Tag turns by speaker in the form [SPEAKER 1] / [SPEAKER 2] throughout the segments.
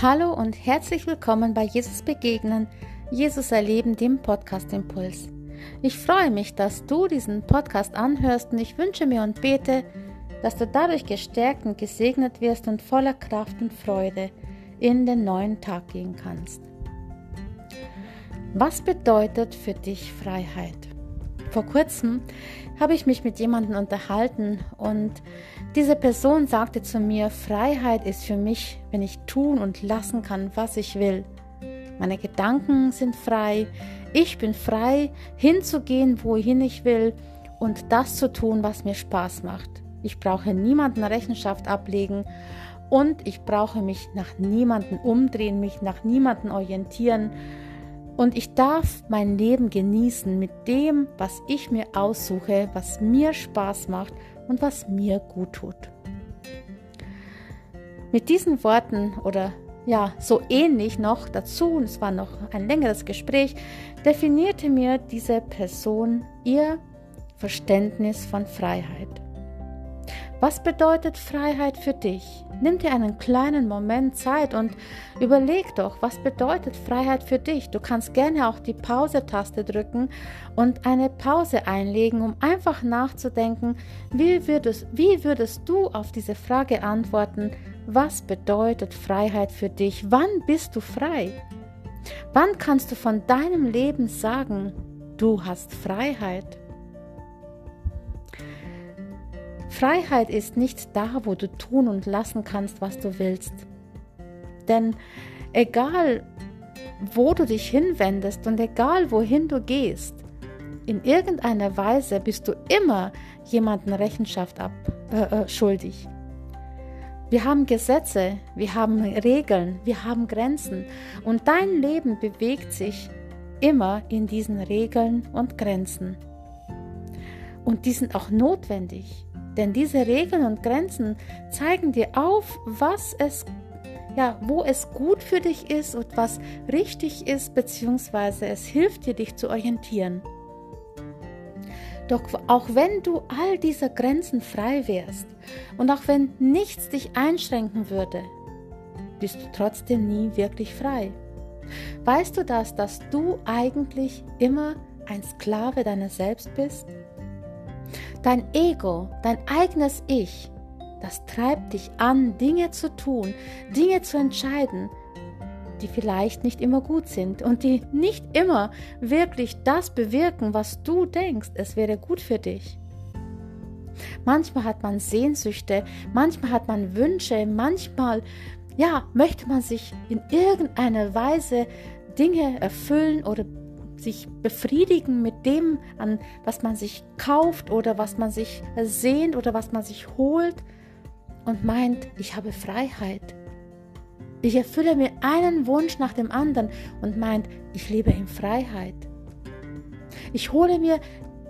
[SPEAKER 1] Hallo und herzlich willkommen bei Jesus Begegnen, Jesus Erleben, dem Podcast Impuls. Ich freue mich, dass du diesen Podcast anhörst und ich wünsche mir und bete, dass du dadurch gestärkt und gesegnet wirst und voller Kraft und Freude in den neuen Tag gehen kannst. Was bedeutet für dich Freiheit? Vor kurzem habe ich mich mit jemandem unterhalten und diese Person sagte zu mir, Freiheit ist für mich, wenn ich tun und lassen kann, was ich will. Meine Gedanken sind frei, ich bin frei, hinzugehen, wohin ich will und das zu tun, was mir Spaß macht. Ich brauche niemanden Rechenschaft ablegen und ich brauche mich nach niemanden umdrehen, mich nach niemanden orientieren und ich darf mein Leben genießen mit dem, was ich mir aussuche, was mir Spaß macht und was mir gut tut. Mit diesen Worten oder ja, so ähnlich noch dazu, und es war noch ein längeres Gespräch, definierte mir diese Person ihr Verständnis von Freiheit. Was bedeutet Freiheit für dich? Nimm dir einen kleinen Moment Zeit und überleg doch, was bedeutet Freiheit für dich? Du kannst gerne auch die Pause-Taste drücken und eine Pause einlegen, um einfach nachzudenken, wie würdest, wie würdest du auf diese Frage antworten, was bedeutet Freiheit für dich? Wann bist du frei? Wann kannst du von deinem Leben sagen, du hast Freiheit? Freiheit ist nicht da, wo du tun und lassen kannst, was du willst. Denn egal, wo du dich hinwendest und egal, wohin du gehst, in irgendeiner Weise bist du immer jemanden Rechenschaft ab, äh, äh, schuldig. Wir haben Gesetze, wir haben Regeln, wir haben Grenzen und dein Leben bewegt sich immer in diesen Regeln und Grenzen. Und die sind auch notwendig. Denn diese Regeln und Grenzen zeigen dir auf, was es ja, wo es gut für dich ist und was richtig ist, beziehungsweise es hilft dir, dich zu orientieren. Doch auch wenn du all dieser Grenzen frei wärst und auch wenn nichts dich einschränken würde, bist du trotzdem nie wirklich frei. Weißt du das, dass du eigentlich immer ein Sklave deiner selbst bist? Dein Ego, dein eigenes Ich, das treibt dich an, Dinge zu tun, Dinge zu entscheiden, die vielleicht nicht immer gut sind und die nicht immer wirklich das bewirken, was du denkst, es wäre gut für dich. Manchmal hat man Sehnsüchte, manchmal hat man Wünsche, manchmal ja, möchte man sich in irgendeiner Weise Dinge erfüllen oder sich befriedigen mit dem, an was man sich kauft oder was man sich sehnt oder was man sich holt und meint, ich habe Freiheit. Ich erfülle mir einen Wunsch nach dem anderen und meint, ich lebe in Freiheit. Ich hole mir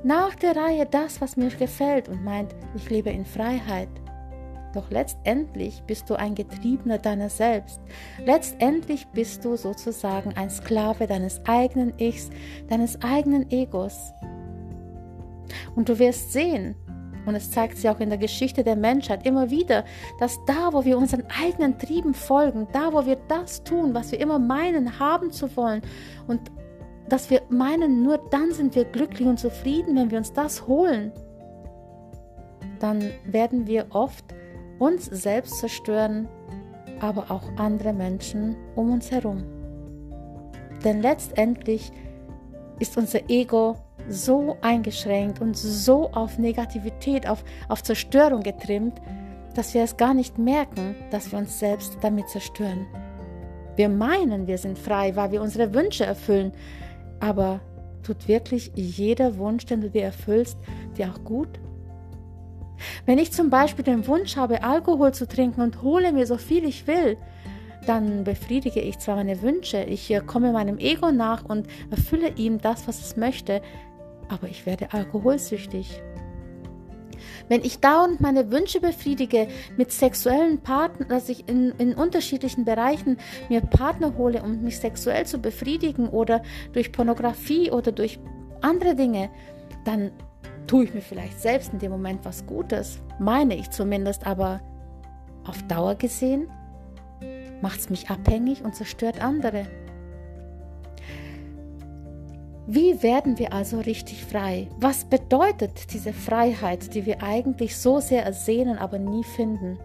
[SPEAKER 1] nach der Reihe das, was mir gefällt und meint, ich lebe in Freiheit. Doch letztendlich bist du ein Getriebener deiner selbst. Letztendlich bist du sozusagen ein Sklave deines eigenen Ichs, deines eigenen Egos. Und du wirst sehen, und es zeigt sich auch in der Geschichte der Menschheit immer wieder, dass da, wo wir unseren eigenen Trieben folgen, da, wo wir das tun, was wir immer meinen, haben zu wollen, und dass wir meinen, nur dann sind wir glücklich und zufrieden, wenn wir uns das holen, dann werden wir oft uns selbst zerstören, aber auch andere Menschen um uns herum. Denn letztendlich ist unser Ego so eingeschränkt und so auf Negativität, auf, auf Zerstörung getrimmt, dass wir es gar nicht merken, dass wir uns selbst damit zerstören. Wir meinen, wir sind frei, weil wir unsere Wünsche erfüllen, aber tut wirklich jeder Wunsch, den du dir erfüllst, dir auch gut? Wenn ich zum Beispiel den Wunsch habe, Alkohol zu trinken und hole mir so viel ich will, dann befriedige ich zwar meine Wünsche, ich äh, komme meinem Ego nach und erfülle ihm das, was es möchte, aber ich werde alkoholsüchtig. Wenn ich dauernd meine Wünsche befriedige mit sexuellen Partnern, dass ich in, in unterschiedlichen Bereichen mir Partner hole, um mich sexuell zu befriedigen oder durch Pornografie oder durch andere Dinge, dann tue ich mir vielleicht selbst in dem Moment was Gutes, meine ich zumindest, aber auf Dauer gesehen macht es mich abhängig und zerstört andere. Wie werden wir also richtig frei? Was bedeutet diese Freiheit, die wir eigentlich so sehr ersehnen, aber nie finden?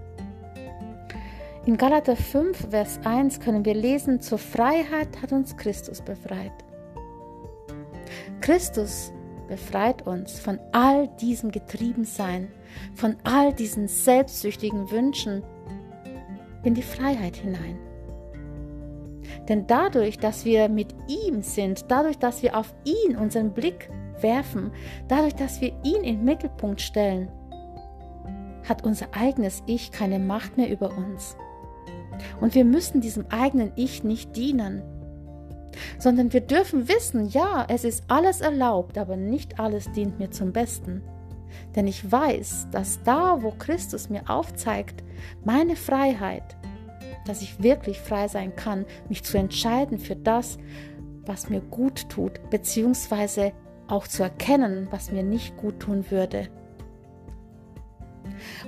[SPEAKER 1] In Galater 5, Vers 1 können wir lesen, zur Freiheit hat uns Christus befreit. Christus befreit uns von all diesem Getriebensein, von all diesen selbstsüchtigen Wünschen in die Freiheit hinein. Denn dadurch, dass wir mit ihm sind, dadurch, dass wir auf ihn unseren Blick werfen, dadurch, dass wir ihn in den Mittelpunkt stellen, hat unser eigenes Ich keine Macht mehr über uns. Und wir müssen diesem eigenen Ich nicht dienen, sondern wir dürfen wissen, ja, es ist alles erlaubt, aber nicht alles dient mir zum Besten. Denn ich weiß, dass da, wo Christus mir aufzeigt, meine Freiheit, dass ich wirklich frei sein kann, mich zu entscheiden für das, was mir gut tut, beziehungsweise auch zu erkennen, was mir nicht gut tun würde.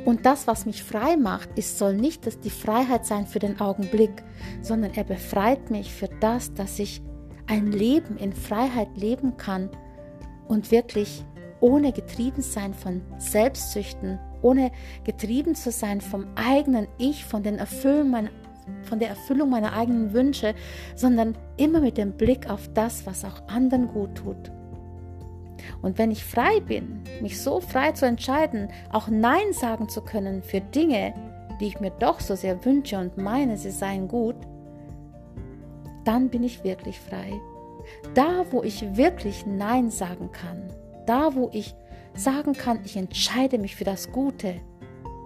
[SPEAKER 1] Und das, was mich frei macht, ist, soll nicht dass die Freiheit sein für den Augenblick, sondern er befreit mich für das, dass ich ein Leben in Freiheit leben kann und wirklich ohne getrieben sein von Selbstsüchten, ohne getrieben zu sein vom eigenen Ich, von den Erfüllung meiner von der Erfüllung meiner eigenen Wünsche, sondern immer mit dem Blick auf das, was auch anderen gut tut. Und wenn ich frei bin, mich so frei zu entscheiden, auch Nein sagen zu können für Dinge, die ich mir doch so sehr wünsche und meine, sie seien gut, dann bin ich wirklich frei. Da, wo ich wirklich Nein sagen kann, da, wo ich sagen kann, ich entscheide mich für das Gute,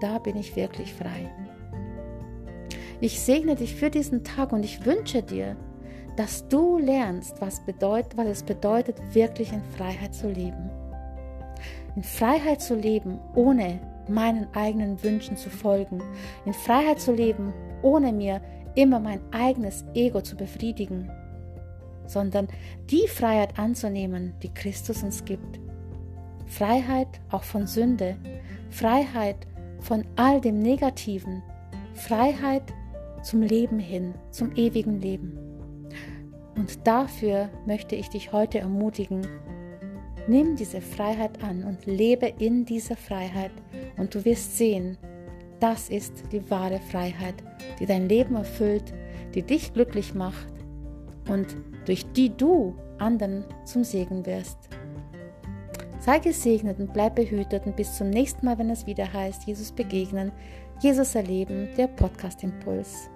[SPEAKER 1] da bin ich wirklich frei. Ich segne dich für diesen Tag und ich wünsche dir, dass du lernst, was, bedeut, was es bedeutet, wirklich in Freiheit zu leben. In Freiheit zu leben, ohne meinen eigenen Wünschen zu folgen. In Freiheit zu leben, ohne mir immer mein eigenes Ego zu befriedigen, sondern die Freiheit anzunehmen, die Christus uns gibt. Freiheit auch von Sünde, Freiheit von all dem Negativen, Freiheit zum Leben hin, zum ewigen Leben. Und dafür möchte ich dich heute ermutigen, nimm diese Freiheit an und lebe in dieser Freiheit und du wirst sehen, das ist die wahre Freiheit, die dein Leben erfüllt, die dich glücklich macht und durch die du anderen zum Segen wirst. Sei gesegnet und bleib behütet und bis zum nächsten Mal, wenn es wieder heißt, Jesus begegnen, Jesus erleben, der Podcast Impuls.